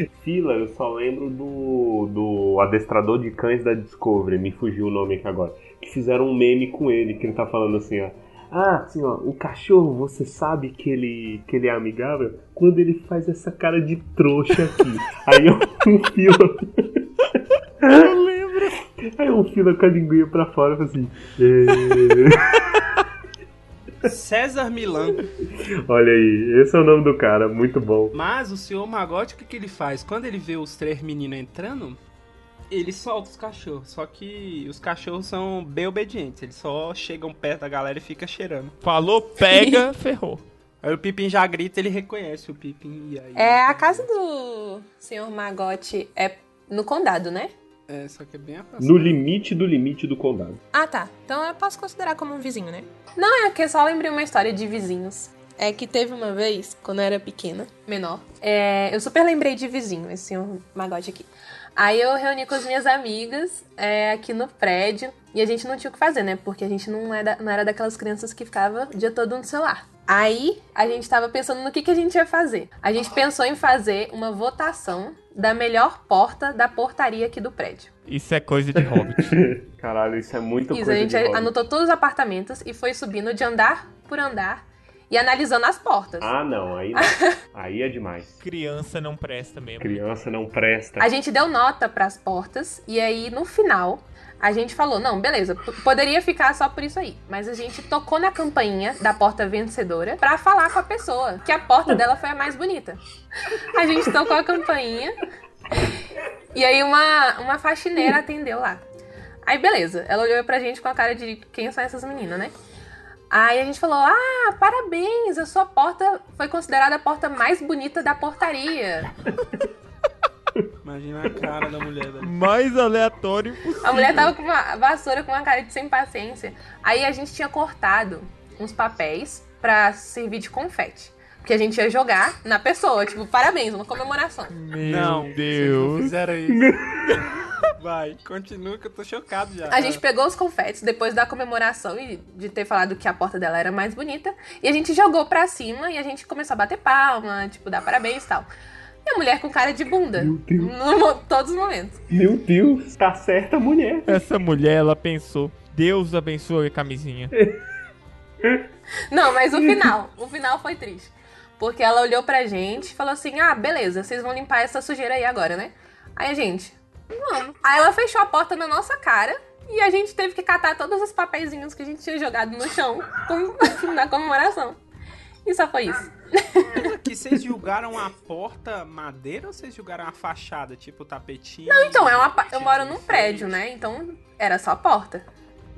Fila, eu só lembro do, do adestrador de cães da Discovery, me fugiu o nome aqui agora. Que fizeram um meme com ele, que ele tá falando assim, ó. Ah, assim, ó, o cachorro, você sabe que ele, que ele é amigável quando ele faz essa cara de trouxa aqui. Aí eu, fila. Eu lembro. Aí um fila com a linguinha pra fora, fala assim. "É." César Milan. Olha aí, esse é o nome do cara, muito bom. Mas o senhor Magote, o que, que ele faz? Quando ele vê os três meninos entrando, ele solta os cachorros. Só que os cachorros são bem obedientes. Eles só chegam perto da galera e fica cheirando. Falou, pega, ferrou. Aí o Pippin já grita, ele reconhece o Pippin e aí... É, a casa do Sr. Magote é no condado, né? É, só que é bem afastado. No limite do limite do condado. Ah, tá. Então eu posso considerar como um vizinho, né? Não, é que eu só lembrei uma história de vizinhos. É que teve uma vez, quando eu era pequena, menor, é, eu super lembrei de vizinho, esse senhor Magote aqui. Aí eu reuni com as minhas amigas é, aqui no prédio e a gente não tinha o que fazer, né? Porque a gente não era, não era daquelas crianças que ficava o dia todo no celular. Aí a gente tava pensando no que, que a gente ia fazer. A gente pensou em fazer uma votação da melhor porta da portaria aqui do prédio. Isso é coisa de hobbit. Caralho, isso é muito Isso, coisa a gente de Hobbit. anotou todos os apartamentos e foi subindo de andar por andar e analisando as portas. Ah, não, aí não. aí é demais. Criança não presta mesmo. Criança não presta. A gente deu nota pras portas e aí no final a gente falou: não, beleza, poderia ficar só por isso aí. Mas a gente tocou na campainha da porta vencedora pra falar com a pessoa que a porta dela foi a mais bonita. A gente tocou a campainha e aí uma, uma faxineira atendeu lá. Aí beleza, ela olhou pra gente com a cara de quem são essas meninas, né? Aí a gente falou: Ah, parabéns, a sua porta foi considerada a porta mais bonita da portaria. Imagina a cara da mulher, velho. Mais aleatório possível. A mulher tava com uma vassoura com uma cara de sem paciência. Aí a gente tinha cortado uns papéis pra servir de confete. Porque a gente ia jogar na pessoa, tipo, parabéns, uma comemoração. Meu não, vocês não Deus. fizeram isso. Vai, continua que eu tô chocado já. A gente pegou os confetes depois da comemoração e de ter falado que a porta dela era mais bonita. E a gente jogou pra cima e a gente começou a bater palma, tipo, dar parabéns e tal. E a mulher com cara de bunda. Meu Deus. No todos os momentos. Meu Deus, tá certa a mulher. Essa mulher, ela pensou, Deus abençoe a camisinha. Não, mas o final. o final foi triste. Porque ela olhou pra gente e falou assim: Ah, beleza, vocês vão limpar essa sujeira aí agora, né? Aí a gente, vamos. Aí ela fechou a porta na nossa cara E a gente teve que catar todos os papeizinhos que a gente tinha jogado no chão com- na comemoração. E só foi isso. Aqui, vocês julgaram a porta madeira ou vocês julgaram a fachada, tipo tapetinho? Não, então, é uma, eu moro num prédio, né? Então era só porta.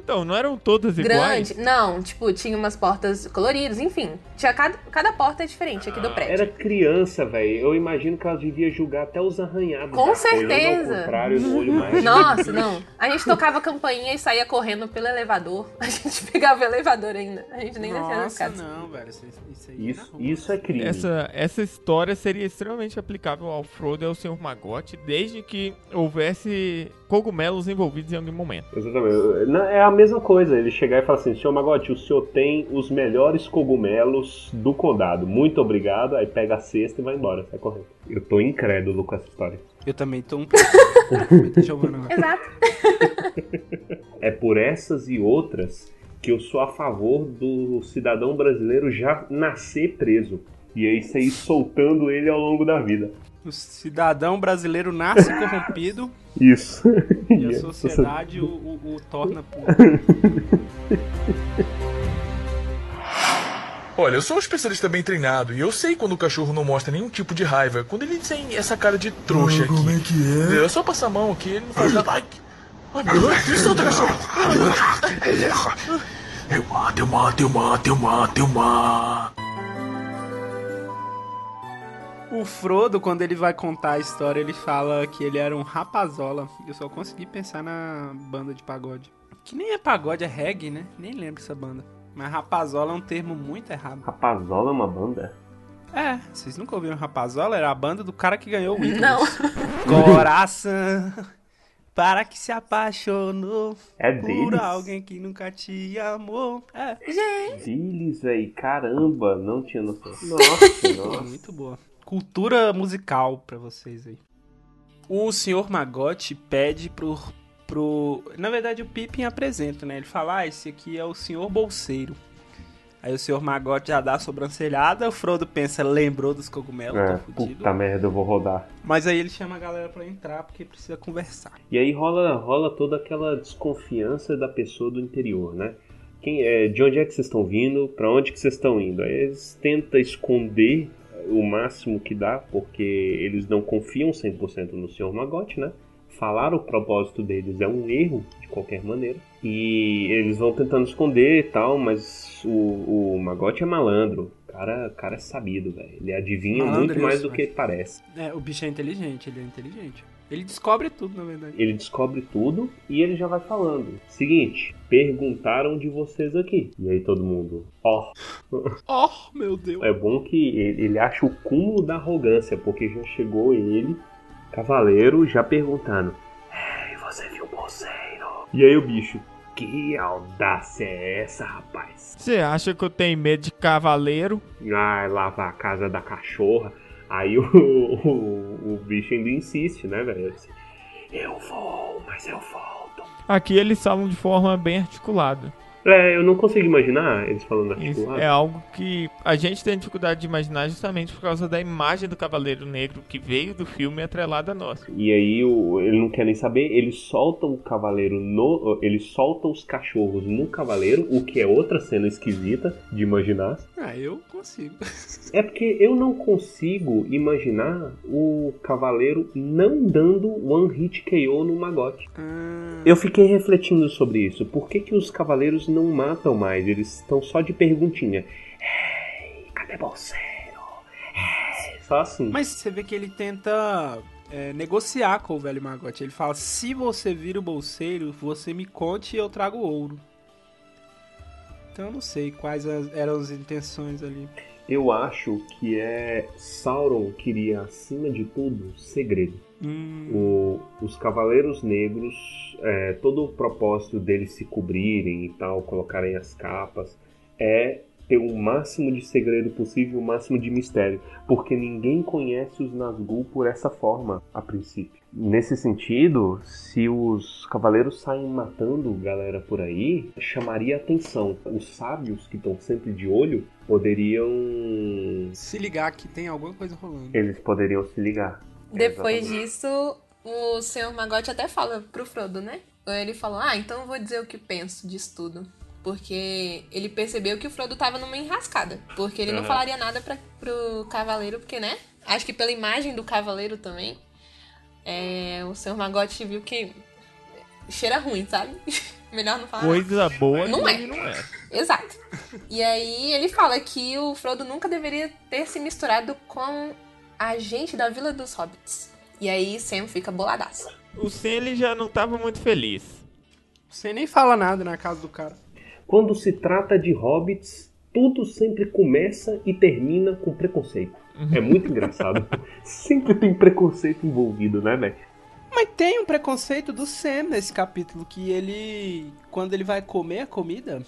Então, não eram todas iguais? Grande. Não, tipo, tinha umas portas coloridas, enfim. Tinha cada, cada porta é diferente aqui do prédio. Era criança, velho. Eu imagino que ela devia julgar até os arranhados. Com coisas, certeza. Ao contrário, no olho mais. Nossa, não. A gente tocava campainha e saía correndo pelo elevador. A gente pegava o elevador ainda. A gente nem descia nas Nossa, não, velho. Isso, isso aí Isso, é isso é crime. Essa, essa história seria extremamente aplicável ao Frodo e ao Sr. Magote, desde que houvesse cogumelos envolvidos em algum momento. Exatamente. Não, É a mesma coisa. Ele chegar e falar assim: Senhor Magote, o senhor tem os melhores cogumelos do condado. Muito obrigado. Aí pega a cesta e vai embora. Sai correndo. Eu tô incrédulo com essa história. Eu também tô um pouco. Exato. É por essas e outras que eu sou a favor do cidadão brasileiro já nascer preso. E aí você ir soltando ele ao longo da vida. O cidadão brasileiro nasce corrompido Isso. e a sociedade o, o- o torna puro. Olha, eu sou um especialista bem treinado e eu sei quando o cachorro não mostra nenhum tipo de raiva, quando ele tem essa cara de trouxa aqui. Como é que é? É só passar a mão aqui, ele não faz nada. Ai, ai meu Deus, isso é outro cachorro. Eu mato, eu mato, eu mato, eu mato, eu mato. O Frodo, quando ele vai contar a história, ele fala que ele era um rapazola. Eu só consegui pensar na banda de pagode. Que nem é pagode, é reggae, né? Nem lembro dessa banda. Mas rapazola é um termo muito errado. Rapazola é uma banda? É, vocês nunca ouviram rapazola? Era a banda do cara que ganhou o Windows. Não. Coração, para que se apaixonou É por deles? alguém que nunca te amou. É, Deles, véi. Caramba, não tinha noção. Nossa, nossa. muito boa. Cultura musical pra vocês aí. O senhor Magote pede pro, pro. Na verdade, o Pippin apresenta, né? Ele fala: Ah, esse aqui é o senhor Bolseiro. Aí o senhor Magote já dá a sobrancelhada. O Frodo pensa: lembrou dos cogumelos, É, tô fudido. puta merda, eu vou rodar. Mas aí ele chama a galera pra entrar porque precisa conversar. E aí rola, rola toda aquela desconfiança da pessoa do interior, né? Quem é, de onde é que vocês estão vindo? Pra onde que vocês estão indo? Aí eles tentam esconder o máximo que dá, porque eles não confiam 100% no Sr. Magote, né? Falar o propósito deles é um erro, de qualquer maneira. E eles vão tentando esconder e tal, mas o, o Magote é malandro. O cara, o cara é sabido, velho. Ele adivinha Malandro muito mais isso, do que parece. É, o bicho é inteligente, ele é inteligente. Ele descobre tudo, na verdade. Ele descobre tudo e ele já vai falando. Seguinte, perguntaram de vocês aqui. E aí todo mundo, ó. Oh, meu Deus. É bom que ele ele acha o cúmulo da arrogância, porque já chegou ele, cavaleiro, já perguntando. Ei, você viu o bolseiro? E aí o bicho, que audácia é essa, rapaz? Você acha que eu tenho medo de cavaleiro? Ai, lavar a casa da cachorra. Aí o, o, o bicho ainda insiste, né, velho? Eu vou, mas eu volto. Aqui eles falam de forma bem articulada. É, eu não consigo imaginar eles falando Isso articulado. é algo que a gente tem dificuldade de imaginar justamente por causa da imagem do Cavaleiro Negro que veio do filme atrelada a nós. E aí o, ele não quer nem saber, ele solta o cavaleiro no. Ele solta os cachorros no cavaleiro, o que é outra cena esquisita de imaginar. Ah, eu consigo. É porque eu não consigo imaginar o cavaleiro não dando one hit KO no magote. Ah, Eu fiquei refletindo sobre isso. Por que, que os cavaleiros não matam mais? Eles estão só de perguntinha. Ei, cadê bolseiro? Ei, Só assim. Mas você vê que ele tenta é, negociar com o velho Magote. Ele fala: se você vira o bolseiro, você me conte e eu trago ouro. Então eu não sei quais eram as intenções ali. Eu acho que é Sauron queria, acima de tudo, segredo. Hum, O- os Cavaleiros Negros, é, todo o propósito deles se cobrirem e tal, colocarem as capas, é ter o máximo de segredo possível, o máximo de mistério, porque ninguém conhece os Nazgûl por essa forma, a princípio. Nesse sentido, se os cavaleiros saem matando galera por aí, chamaria atenção. Os sábios que estão sempre de olho poderiam se ligar que tem alguma coisa rolando. eles poderiam se ligar. Depois Exatamente. disso, o senhor Magote até fala pro Frodo, né? ele falou: Ah, então eu vou dizer o que penso disso tudo. Porque ele percebeu que o Frodo tava numa enrascada. Porque ele não Aham. falaria nada pra, pro cavaleiro, porque, né? Acho que pela imagem do cavaleiro também, é, o Sr. Magote viu que cheira ruim, sabe? Melhor não falar. nada. Coisa boa Não é. não é. Exato. E aí ele fala que o Frodo nunca deveria ter se misturado com a gente da Vila dos Hobbits. E aí Sam fica boladaço. O Sam ele já não tava muito feliz. Você nem fala nada na casa do cara. Quando se trata de hobbits, tudo sempre começa e termina com preconceito. É muito engraçado. sempre tem preconceito envolvido, né, velho? Mas tem um preconceito do Sam nesse capítulo, que ele, quando ele vai comer a comida,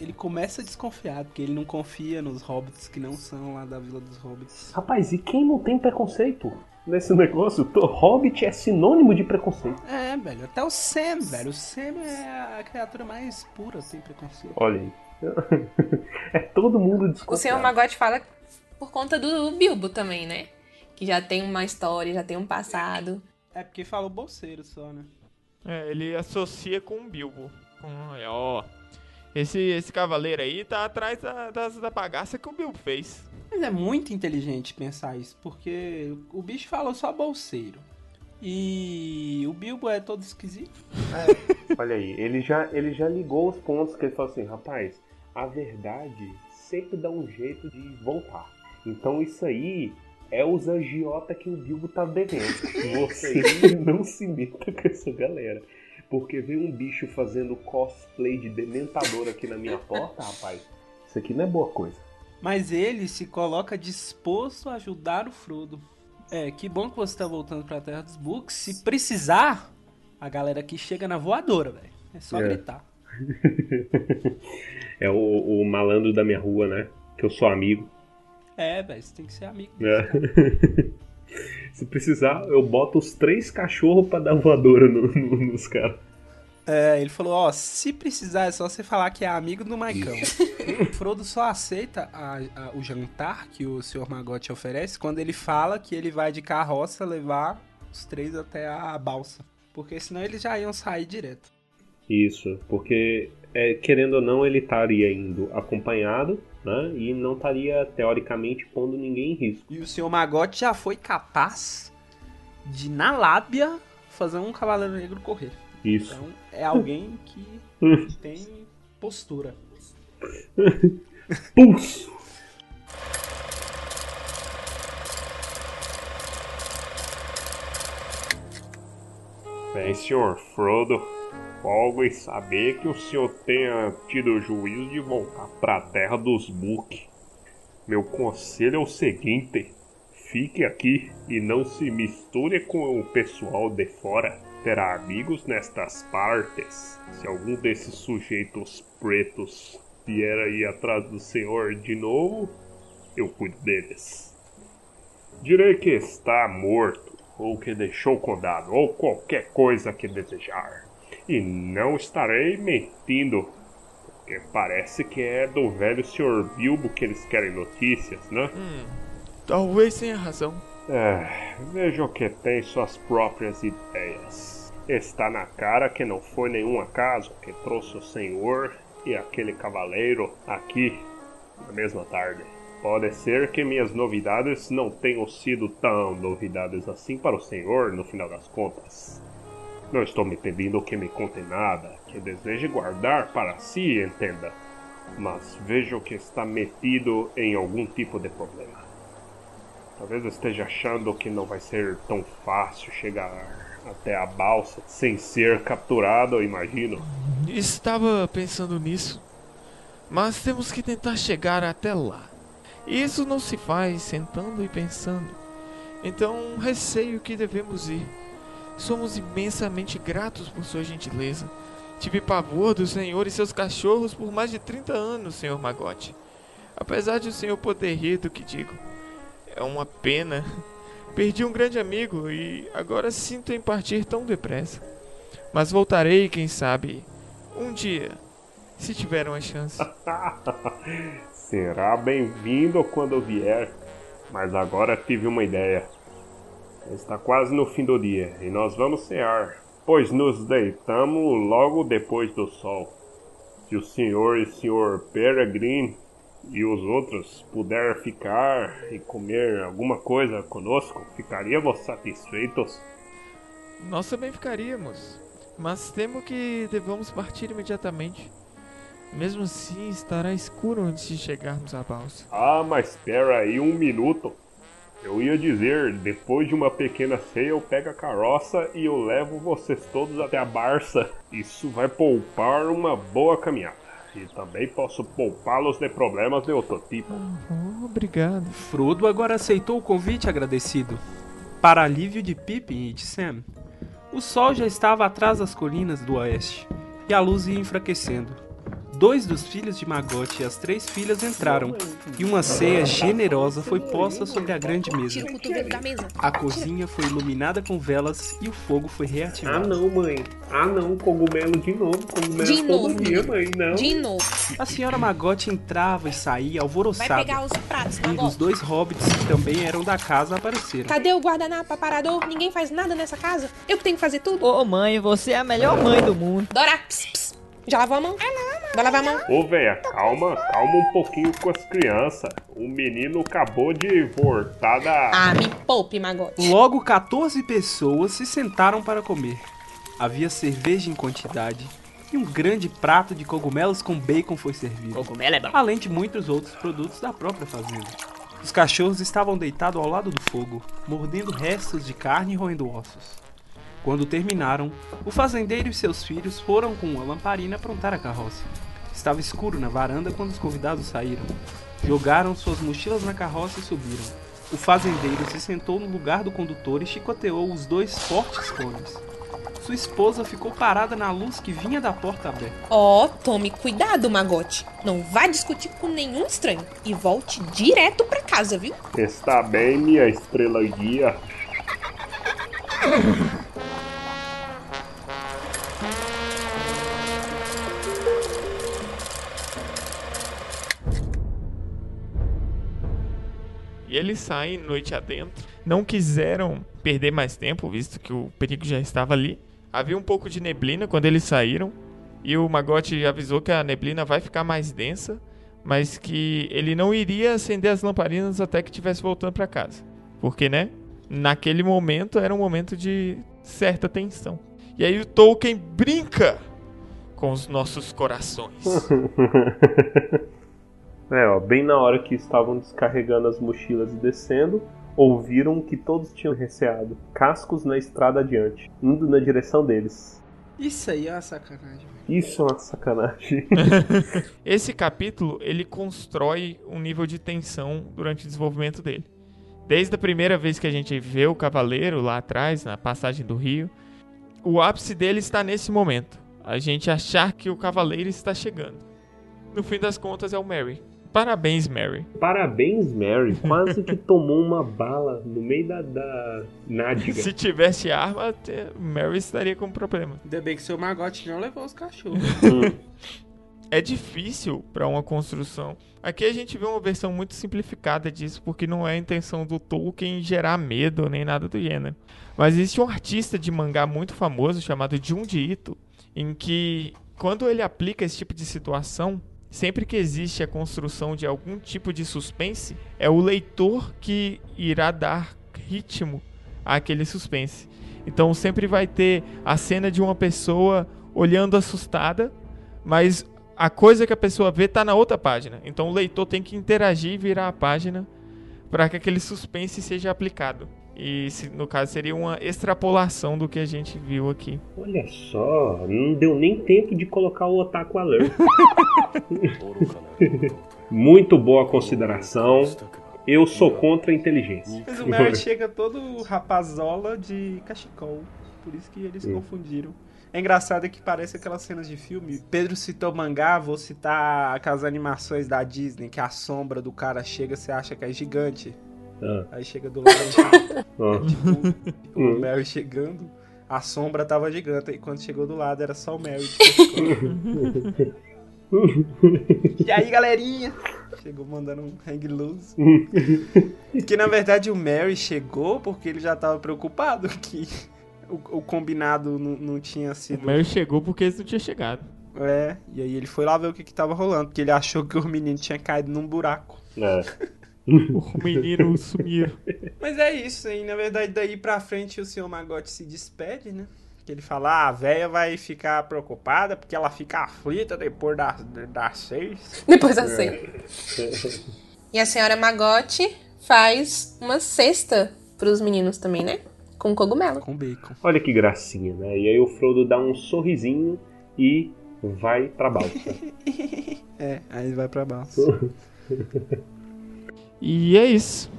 ele começa a desconfiar, porque ele não confia nos hobbits que não são lá da Vila dos Hobbits. Rapaz, e quem não tem preconceito nesse negócio? Hobbit é sinônimo de preconceito. É, velho, até o Sam, velho. O Sam é a criatura mais pura sem preconceito. Olha aí. é todo mundo O desconfiado. Sr. Magote fala por conta do Bilbo também, né? Que já tem uma história, já tem um passado. É porque falou bolseiro só, né? É, ele associa com o Bilbo. Com, ó, esse, esse cavaleiro aí tá atrás da, das- da bagaça que o Bilbo fez. Mas é muito inteligente pensar isso, porque o bicho falou só bolseiro. E o Bilbo é todo esquisito. Olha aí, ele já, ele já ligou os pontos que ele falou assim, rapaz, a verdade sempre dá um jeito de voltar. Então isso aí é os agiota que o Bilbo tá devendo. Você não se meta com essa galera. Porque vem um bicho fazendo cosplay de dementador aqui na minha porta, rapaz. Isso aqui não é boa coisa. Mas ele se coloca disposto a ajudar o Frodo. É, que bom que você tá voltando pra Terra dos Books. Se precisar, a galera aqui chega na voadora, velho. É só É. gritar. É o, o malandro da minha rua, né? Que eu sou amigo. É, velho, você tem que ser amigo. É. Se precisar, eu boto os três cachorros pra dar voadora no- no- nos caras. É, ele falou, ó, se precisar é só você falar que é amigo do Maicão. o Frodo só aceita a- a- o jantar que o Sr. Magote oferece quando ele fala que ele vai de carroça levar os três até a balsa. Porque senão eles já iam sair direto. Isso, porque é, querendo ou não, ele estaria indo acompanhado, né? E não estaria, teoricamente, pondo ninguém em risco. E o Sr. Magote já foi capaz de, na lábia, fazer um Cavaleiro Negro correr. Isso. Então é alguém que tem postura. Pulso! Bem, senhor Frodo, folgo em saber que o senhor tenha tido o juízo de voltar para a terra dos Book. Meu conselho é o seguinte: fique aqui e não se misture com o pessoal de fora. Terá amigos nestas partes. Se algum desses sujeitos pretos vier aí atrás do senhor de novo, eu cuido deles. Direi que está morto, ou que deixou o condado, ou qualquer coisa que desejar. E não estarei mentindo, porque parece que é do velho Sr. Bilbo que eles querem notícias, né? Talvez tenha razão. É, vejo que tem suas próprias ideias. Está na cara que não foi nenhum acaso que trouxe o senhor e aquele cavaleiro aqui na mesma tarde. Pode ser que minhas novidades não tenham sido tão novidades assim para o senhor no final das contas. Não estou me pedindo que me conte nada, que deseje guardar para si, entenda. Mas vejo que está metido em algum tipo de problema. Talvez esteja achando que não vai ser tão fácil chegar até a balsa sem ser capturado, imagino. Estava pensando nisso. Mas temos que tentar chegar até lá. Isso não se faz sentando e pensando. Então receio que devemos ir. Somos imensamente gratos por sua gentileza. Tive pavor do senhor e seus cachorros por mais de 30 anos, senhor Magote. Apesar de o senhor poder rir do que digo. É uma pena. Perdi um grande amigo e agora sinto em partir tão depressa. Mas voltarei, quem sabe, um dia, se tiver uma chance. Será bem-vindo quando vier. Mas agora tive uma ideia. Está quase no fim do dia e nós vamos cear. pois nos deitamos logo depois do sol. Se o senhor e senhor Peregrine e os outros puderem ficar e comer alguma coisa conosco, ficaríamos satisfeitos. Nós também ficaríamos, mas temo que devamos partir imediatamente. Mesmo assim, estará escuro antes de chegarmos à balsa. Ah, mas espera aí um minuto. Eu ia dizer, depois de uma pequena ceia eu pego a carroça e eu levo vocês todos até a Barça. Isso vai poupar uma boa caminhada. E também posso poupá-los de problemas de outro tipo. Oh, obrigado. Frodo agora aceitou o convite agradecido. Para alívio de Pippin e de Sam, o sol já estava atrás das colinas do oeste e a luz ia enfraquecendo. Dois dos filhos de Magote e as três filhas entraram, e uma ceia generosa foi posta sobre a grande mesa. Tira o cotovelo da mesa. A cozinha foi iluminada com velas e o fogo foi Ah reativado. não, mãe. Ah não, cogumelo de novo. Cogumelo De todo novo. dia, mãe. Não. De novo. A senhora Magote entrava e saía Vai alvoroçada. pegar os pratos, Um dos Magote. dois hobbits que também eram da casa apareceram. Cadê o guardanapo, aparador? Ninguém faz nada nessa casa. Eu que tenho que fazer tudo. Ô mãe, você é a melhor mãe do mundo. Dora, ps, ps. Já lavou a mão? Vai lavar a mão? Ô, véia, calma, calma um pouquinho com as crianças. O menino acabou de voltar da. Ah, me poupe, Magote. Logo 14 pessoas se sentaram para comer. Havia cerveja em quantidade e um grande prato de cogumelos com bacon foi servido. Cogumelo é bom. além de muitos outros produtos da própria fazenda. Os cachorros estavam deitados ao lado do fogo, mordendo restos de carne e roendo ossos. Quando terminaram, o fazendeiro e seus filhos foram com uma lamparina aprontar a carroça. Estava escuro na varanda quando os convidados saíram. Jogaram suas mochilas na carroça e subiram. O fazendeiro se sentou no lugar do condutor e chicoteou os dois fortes cones. Sua esposa ficou parada na luz que vinha da porta aberta. Ó, tome cuidado, Magote. Não vá discutir com nenhum estranho. E volte direto pra casa, viu? Está bem, minha estrela guia. E eles saem noite adentro. Não quiseram perder mais tempo, visto que o perigo já estava ali. Havia um pouco de neblina quando eles saíram. E o Magote avisou que a neblina vai ficar mais densa, mas que ele não iria acender as lamparinas até que estivesse voltando para casa. Porque, né? Naquele momento era um momento de certa tensão. E aí o Tolkien brinca com os nossos corações. É, ó, bem na hora que estavam descarregando as mochilas e descendo, ouviram que todos tinham receado. Cascos na estrada adiante, indo na direção deles. Isso aí é uma sacanagem. Isso é uma sacanagem. Esse capítulo ele constrói um nível de tensão durante o desenvolvimento dele. Desde a primeira vez que a gente vê o cavaleiro lá atrás, na passagem do rio, o ápice dele está nesse momento. A gente achar que o cavaleiro está chegando. No fim das contas é o Mary. Parabéns, Mary. Parabéns, Mary. Quase que tomou uma bala no meio da, da nádega. Se tivesse arma, Mary estaria com problema. Ainda bem que seu Magote não levou os cachorros. é difícil para uma construção. Aqui a gente vê uma versão muito simplificada disso, porque não é a intenção do Tolkien gerar medo nem nada do gênero. Mas existe um artista de mangá muito famoso chamado Junji Ito, em que quando ele aplica esse tipo de situação, sempre que existe a construção de algum tipo de suspense, é o leitor que irá dar ritmo àquele suspense. Então sempre vai ter a cena de uma pessoa olhando assustada, mas a coisa que a pessoa vê tá na outra página. Então o leitor tem que interagir e virar a página para que aquele suspense seja aplicado. E se- no caso seria uma extrapolação do que a gente viu aqui. Olha só, não deu nem tempo de colocar o Otaku Alert. Muito boa consideração. Eu sou contra a inteligência. Mas o Mary chega todo rapazola de cachecol. Por isso que eles confundiram. É engraçado que parece aquelas cenas de filme. Pedro citou mangá, vou citar aquelas animações da Disney, que a sombra do cara chega, você acha que é gigante. Ah, Aí chega do lado ah. tipo, o Mary chegando, a sombra tava gigante. E quando chegou do lado era só o Mary. de e aí, galerinha? Chegou mandando um hang loose. que na verdade o Mary chegou porque ele já tava preocupado que O, o combinado não, não tinha O sido. Mary chegou porque eles não tinham chegado. É, e aí ele foi lá ver o que que tava rolando, porque ele achou que o menino tinha caído num buraco. É. O menino sumiu. Mas é isso, aí na verdade daí pra frente o senhor Magote se despede, né? Que ele fala, ah, a véia vai ficar preocupada porque ela fica aflita depois das, das seis. Depois da ceia. E a senhora Magote faz uma cesta pros meninos também, né? Com cogumelo. Com bacon. Olha que gracinha, né? E aí o Frodo dá um sorrisinho e vai pra balsa. É, aí ele vai pra baixo. E é isso.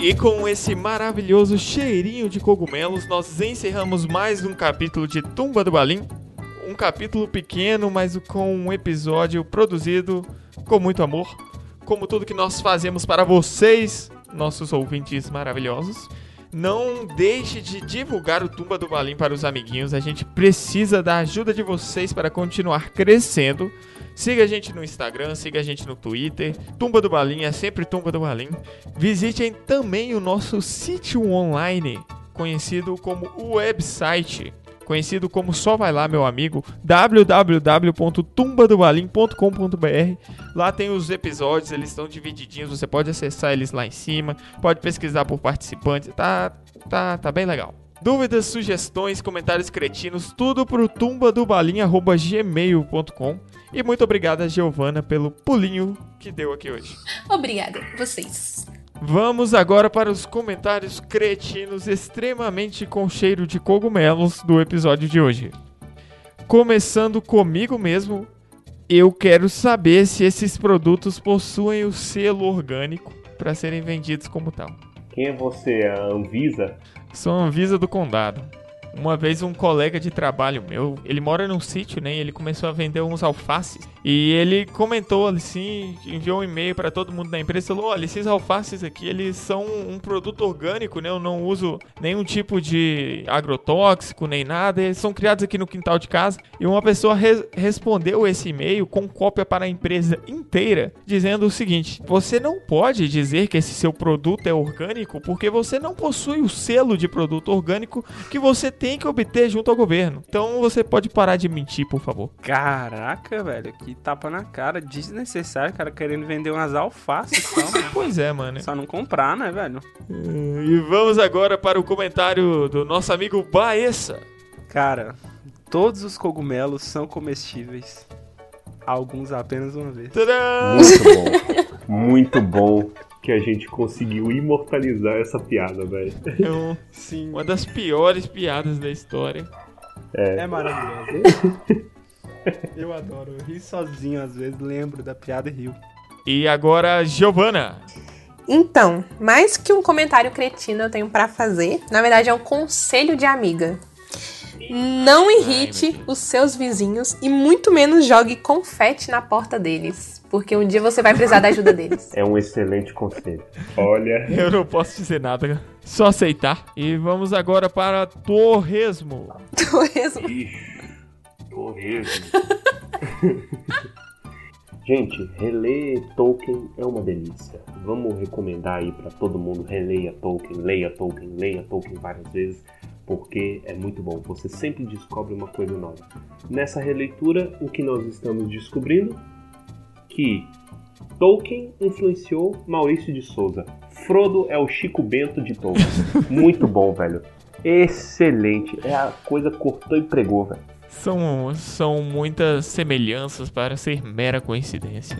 E com esse maravilhoso cheirinho de cogumelos, nós encerramos mais um capítulo de Tumba do Balim. Um capítulo pequeno, mas com um episódio produzido com muito amor. Como tudo que nós fazemos para vocês, nossos ouvintes maravilhosos. Não deixe de divulgar o Tumba do Balim para os amiguinhos. A gente precisa da ajuda de vocês para continuar crescendo. Siga a gente no Instagram, siga a gente no Twitter. Tumba do Balim é sempre Tumba do Balim. Visitem também o nosso sítio online, conhecido como o website, conhecido como Só Vai Lá, meu amigo, www.tumbadobalim.com.br. Lá tem os episódios, eles estão divididinhos, você pode acessar eles lá em cima, pode pesquisar por participantes, tá, tá, tá bem legal. Dúvidas, sugestões, comentários cretinos, tudo pro tumbadobalim.gmail.com. E muito obrigada, Giovana, pelo pulinho que deu aqui hoje. Obrigada, vocês. Vamos agora para os comentários cretinos extremamente com cheiro de cogumelos do episódio de hoje. Começando comigo mesmo, eu quero saber se esses produtos possuem o selo orgânico para serem vendidos como tal. Quem é você? A Anvisa? Sou Anvisa do Condado. Uma vez um colega de trabalho meu, ele mora num sítio, né? E ele começou a vender uns alfaces. E ele comentou assim, enviou um e-mail para todo mundo da empresa, falou: "Olha, esses alfaces aqui, eles são um produto orgânico, né? Eu não uso nenhum tipo de agrotóxico nem nada. Eles são criados aqui no quintal de casa". E uma pessoa re- respondeu esse e-mail com cópia para a empresa inteira, dizendo o seguinte: "Você não pode dizer que esse seu produto é orgânico porque você não possui o selo de produto orgânico que você tem que obter junto ao governo. Então você pode parar de mentir, por favor. Caraca, velho, que tapa na cara, desnecessário, cara, querendo vender umas alfaces só, né? Pois é, mano. Só não comprar, né, velho? E vamos agora para o comentário do nosso amigo Baessa. Cara, todos os cogumelos são comestíveis. Alguns apenas uma vez. Tadã! Muito bom. Muito bom que a gente conseguiu imortalizar essa piada, velho. É um- Sim. uma das piores piadas da história. É maravilhoso. Eu adoro. Eu rio sozinho às vezes, lembro da piada e rio. E agora, Giovana. Então, mais que um comentário cretino eu tenho pra fazer, na verdade é um conselho de amiga. Não irrite os seus vizinhos e muito menos jogue confete na porta deles, porque um dia você vai precisar da ajuda deles. É um excelente conselho. Olha. Eu não posso dizer nada, só aceitar. E vamos agora para Torresmo. Torresmo. Torresmo. Gente, reler Tolkien é uma delícia. Vamos recomendar aí pra todo mundo releia Tolkien, leia Tolkien, leia Tolkien várias vezes, porque é muito bom. Você sempre descobre uma coisa nova. Nessa releitura, o que nós estamos descobrindo que Tolkien influenciou Maurício de Souza. Frodo é o Chico Bento de Tolkien. Muito bom, velho. Excelente. É a coisa cortou e pregou, velho. São, são muitas semelhanças para ser mera coincidência.